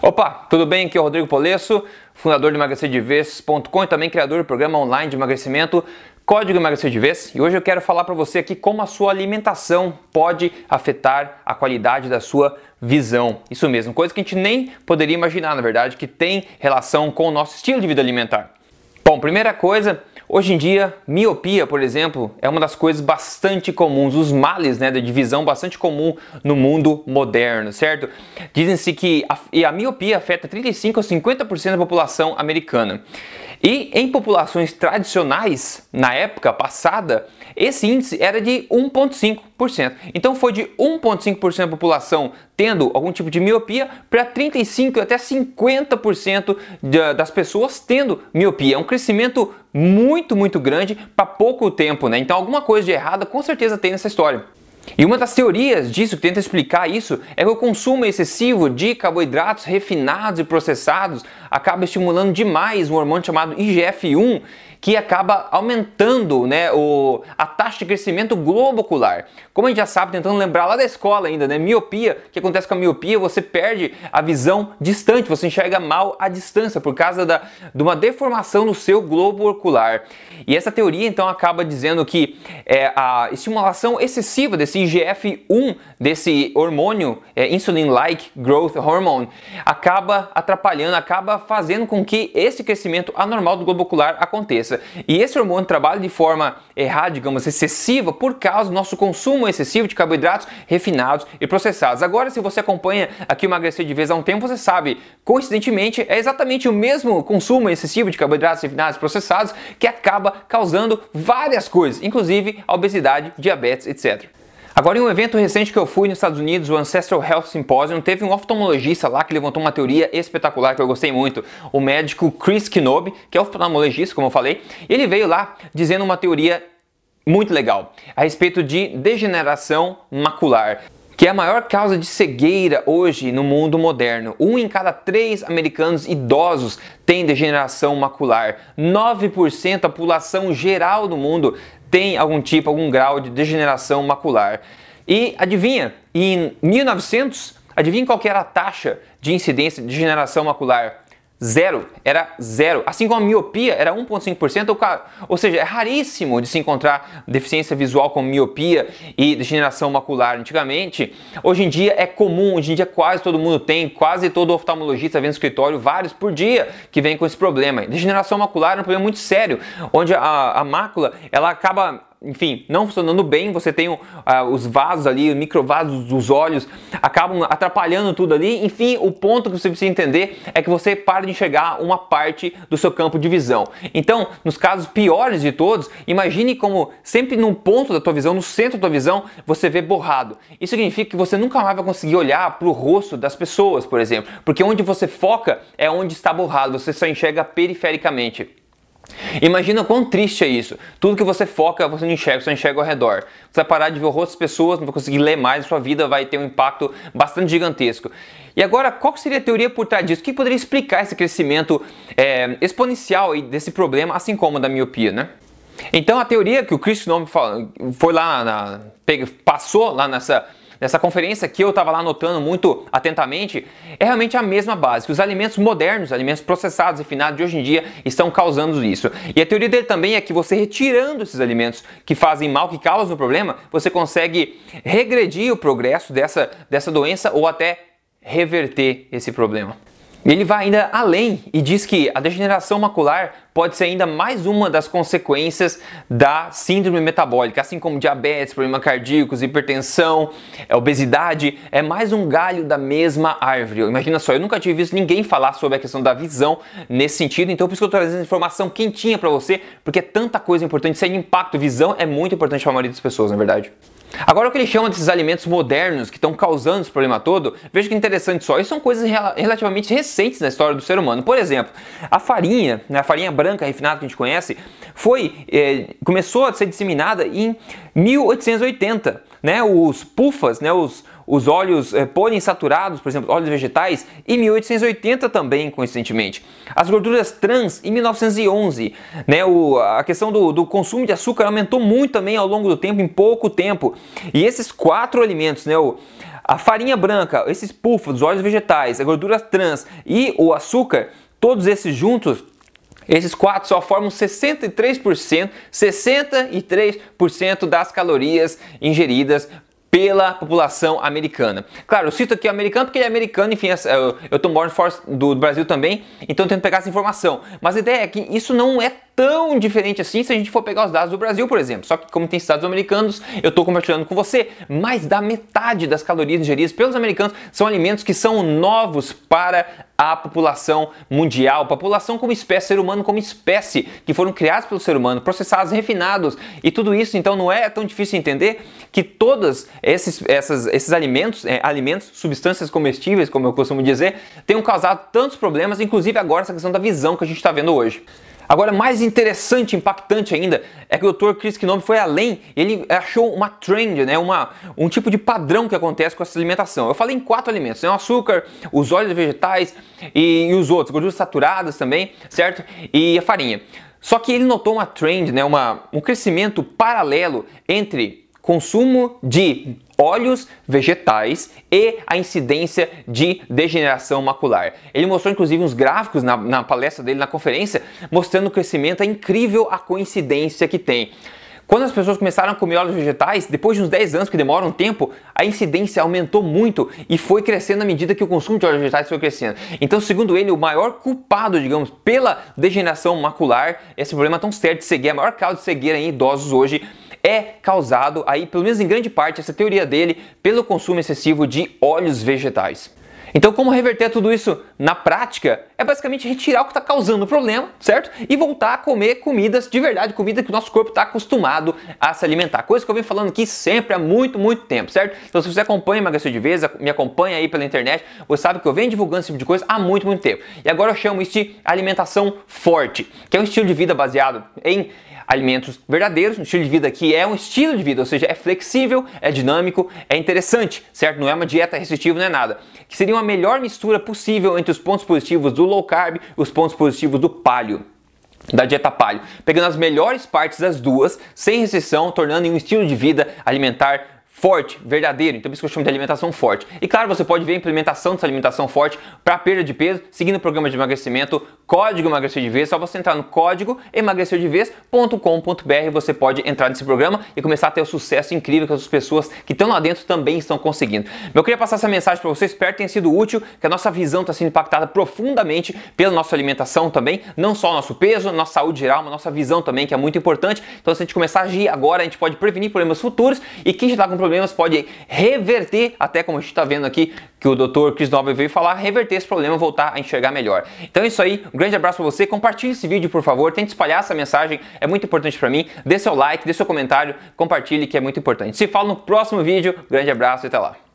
Opa, tudo bem? Aqui é o Rodrigo Polesso, fundador do emagrecerdevez.com e também criador do programa online de emagrecimento Código Emagrecer de Vez. E hoje eu quero falar para você aqui como a sua alimentação pode afetar a qualidade da sua visão. Isso mesmo, coisa que a gente nem poderia imaginar, na verdade, que tem relação com o nosso estilo de vida alimentar. Bom, primeira coisa, Hoje em dia, miopia, por exemplo, é uma das coisas bastante comuns, os males né, da divisão bastante comum no mundo moderno, certo? Dizem-se que a, a miopia afeta 35 a 50% da população americana. E em populações tradicionais, na época passada, esse índice era de 1,5%. Então foi de 1,5% da população tendo algum tipo de miopia para 35% até 50% das pessoas tendo miopia. É um crescimento muito, muito grande para pouco tempo, né? Então alguma coisa de errada com certeza tem nessa história. E uma das teorias disso que tenta explicar isso é que o consumo excessivo de carboidratos refinados e processados acaba estimulando demais um hormônio chamado IGF-1, que acaba aumentando né, o, a taxa de crescimento globo ocular. Como a gente já sabe, tentando lembrar lá da escola ainda, né? Miopia, o que acontece com a miopia? Você perde a visão distante, você enxerga mal à distância por causa da, de uma deformação no seu globo ocular. E essa teoria então acaba dizendo que é, a estimulação excessiva desse IGF-1, desse hormônio é, insulin-like growth hormone, acaba atrapalhando, acaba fazendo com que esse crescimento anormal do globo ocular aconteça. E esse hormônio trabalha de forma errada, digamos, excessiva, por causa do nosso consumo excessivo de carboidratos refinados e processados. Agora, se você acompanha aqui Emagrecer de Vez há um tempo, você sabe, coincidentemente, é exatamente o mesmo consumo excessivo de carboidratos refinados e processados que acaba causando várias coisas, inclusive a obesidade, diabetes, etc. Agora, em um evento recente que eu fui nos Estados Unidos, o Ancestral Health Symposium, teve um oftalmologista lá que levantou uma teoria espetacular que eu gostei muito, o médico Chris Kinobi, que é oftalmologista, como eu falei, ele veio lá dizendo uma teoria muito legal a respeito de degeneração macular que é a maior causa de cegueira hoje no mundo moderno. Um em cada três americanos idosos tem degeneração macular. 9% da população geral do mundo tem algum tipo, algum grau de degeneração macular. E adivinha, em 1900, adivinha qual era a taxa de incidência de degeneração macular? Zero, era zero. Assim como a miopia era 1,5%, ou seja, é raríssimo de se encontrar deficiência visual com miopia e degeneração macular antigamente. Hoje em dia é comum, hoje em dia quase todo mundo tem, quase todo oftalmologista vem no escritório, vários por dia que vem com esse problema. Degeneração macular é um problema muito sério, onde a, a mácula ela acaba enfim, não funcionando bem, você tem uh, os vasos ali, os microvasos dos olhos, acabam atrapalhando tudo ali. Enfim, o ponto que você precisa entender é que você para de enxergar uma parte do seu campo de visão. Então, nos casos piores de todos, imagine como sempre num ponto da tua visão, no centro da tua visão, você vê borrado. Isso significa que você nunca mais vai conseguir olhar para o rosto das pessoas, por exemplo, porque onde você foca é onde está borrado, você só enxerga perifericamente. Imagina quão triste é isso. Tudo que você foca, você não enxerga, você não enxerga ao redor. Você vai parar de ver o rosto das pessoas, não vai conseguir ler mais, sua vida vai ter um impacto bastante gigantesco. E agora, qual seria a teoria por trás disso? O que poderia explicar esse crescimento é, exponencial desse problema, assim como da miopia, né? Então a teoria que o Chris Nome foi lá, na, passou lá nessa nessa conferência que eu estava lá anotando muito atentamente, é realmente a mesma base, que os alimentos modernos, alimentos processados e refinados de hoje em dia estão causando isso. E a teoria dele também é que você retirando esses alimentos que fazem mal, que causam o problema, você consegue regredir o progresso dessa, dessa doença ou até reverter esse problema. Ele vai ainda além e diz que a degeneração macular pode ser ainda mais uma das consequências da síndrome metabólica, assim como diabetes, problemas cardíacos, hipertensão, é, obesidade, é mais um galho da mesma árvore. Imagina só, eu nunca tive visto ninguém falar sobre a questão da visão nesse sentido, então por isso que eu estou trazendo informação quentinha para você, porque é tanta coisa importante, aí impacto, visão é muito importante para a maioria das pessoas, na verdade. Agora, o que ele chama desses alimentos modernos que estão causando esse problema todo, veja que interessante só, isso são coisas relativamente recentes na história do ser humano. Por exemplo, a farinha, né, a farinha branca refinada que a gente conhece, foi é, começou a ser disseminada em 1880. Né, os pufas, né, os, os óleos é, poliinsaturados, por exemplo, óleos vegetais, em 1880 também, coincidentemente. As gorduras trans em 1911. Né, o, a questão do, do consumo de açúcar aumentou muito também ao longo do tempo, em pouco tempo. E esses quatro alimentos, né, o, A farinha branca, esses puffs, os óleos vegetais, a gordura trans e o açúcar, todos esses juntos esses quatro só formam 63%, 63% das calorias ingeridas pela população americana. Claro, eu cito aqui o americano porque ele é americano, enfim, eu estou morando fora do Brasil também, então eu tento pegar essa informação. Mas a ideia é que isso não é tão diferente assim se a gente for pegar os dados do Brasil, por exemplo. Só que como tem estados americanos, eu estou compartilhando com você. Mais da metade das calorias ingeridas pelos americanos são alimentos que são novos para a população mundial, população como espécie, ser humano como espécie, que foram criados pelo ser humano, processados, refinados. E tudo isso, então, não é tão difícil entender que todos esses, essas, esses alimentos, é, alimentos, substâncias comestíveis, como eu costumo dizer, tenham causado tantos problemas, inclusive agora essa questão da visão que a gente está vendo hoje. Agora, mais interessante, impactante ainda, é que o Dr. Chris Knobbe foi além, ele achou uma trend, né, uma, um tipo de padrão que acontece com essa alimentação. Eu falei em quatro alimentos, né, o açúcar, os óleos vegetais e, e os outros, gorduras saturadas também, certo? E a farinha. Só que ele notou uma trend, né, uma, um crescimento paralelo entre consumo de óleos vegetais e a incidência de degeneração macular. Ele mostrou inclusive uns gráficos na, na palestra dele na conferência mostrando o crescimento, é incrível a coincidência que tem. Quando as pessoas começaram a comer óleos vegetais, depois de uns 10 anos, que demora um tempo, a incidência aumentou muito e foi crescendo à medida que o consumo de óleos vegetais foi crescendo. Então, segundo ele, o maior culpado, digamos, pela degeneração macular, esse problema tão sério de cegueira, a maior causa de cegueira em idosos hoje, é causado aí, pelo menos em grande parte, essa teoria dele, pelo consumo excessivo de óleos vegetais. Então, como reverter tudo isso na prática? É basicamente retirar o que está causando o problema, certo? E voltar a comer comidas de verdade, comida que o nosso corpo está acostumado a se alimentar. Coisa que eu venho falando aqui sempre há muito, muito tempo, certo? Então, se você acompanha Emagrecer de Vez, me acompanha aí pela internet, você sabe que eu venho divulgando esse tipo de coisa há muito, muito tempo. E agora eu chamo isso de alimentação forte, que é um estilo de vida baseado em alimentos verdadeiros, um estilo de vida que é um estilo de vida, ou seja, é flexível, é dinâmico, é interessante, certo? Não é uma dieta restritiva, não é nada. Que seria uma melhor mistura possível entre os pontos positivos do low carb e os pontos positivos do paleo da dieta paleo, pegando as melhores partes das duas, sem restrição, tornando em um estilo de vida alimentar forte, verdadeiro. Então, por isso que eu chamo de alimentação forte. E claro, você pode ver a implementação dessa alimentação forte para perda de peso, seguindo o programa de emagrecimento Código Emagrecer de Vez. Só você entrar no código emagrecerdevez.com.br você pode entrar nesse programa e começar a ter o sucesso incrível que as pessoas que estão lá dentro também estão conseguindo. Eu queria passar essa mensagem para vocês, espero que tenha sido útil, que a nossa visão está sendo impactada profundamente pela nossa alimentação também, não só o nosso peso, nossa saúde geral, mas nossa visão também, que é muito importante. Então, se a gente começar a agir agora, a gente pode prevenir problemas futuros e quem já está com problemas pode reverter, até como a gente está vendo aqui que o Dr. Chris Nobre veio falar, reverter esse problema, voltar a enxergar melhor. Então é isso aí, um grande abraço para você, compartilhe esse vídeo por favor, tente espalhar essa mensagem, é muito importante para mim. Dê seu like, dê seu comentário, compartilhe que é muito importante. Se fala no próximo vídeo, grande abraço e até lá.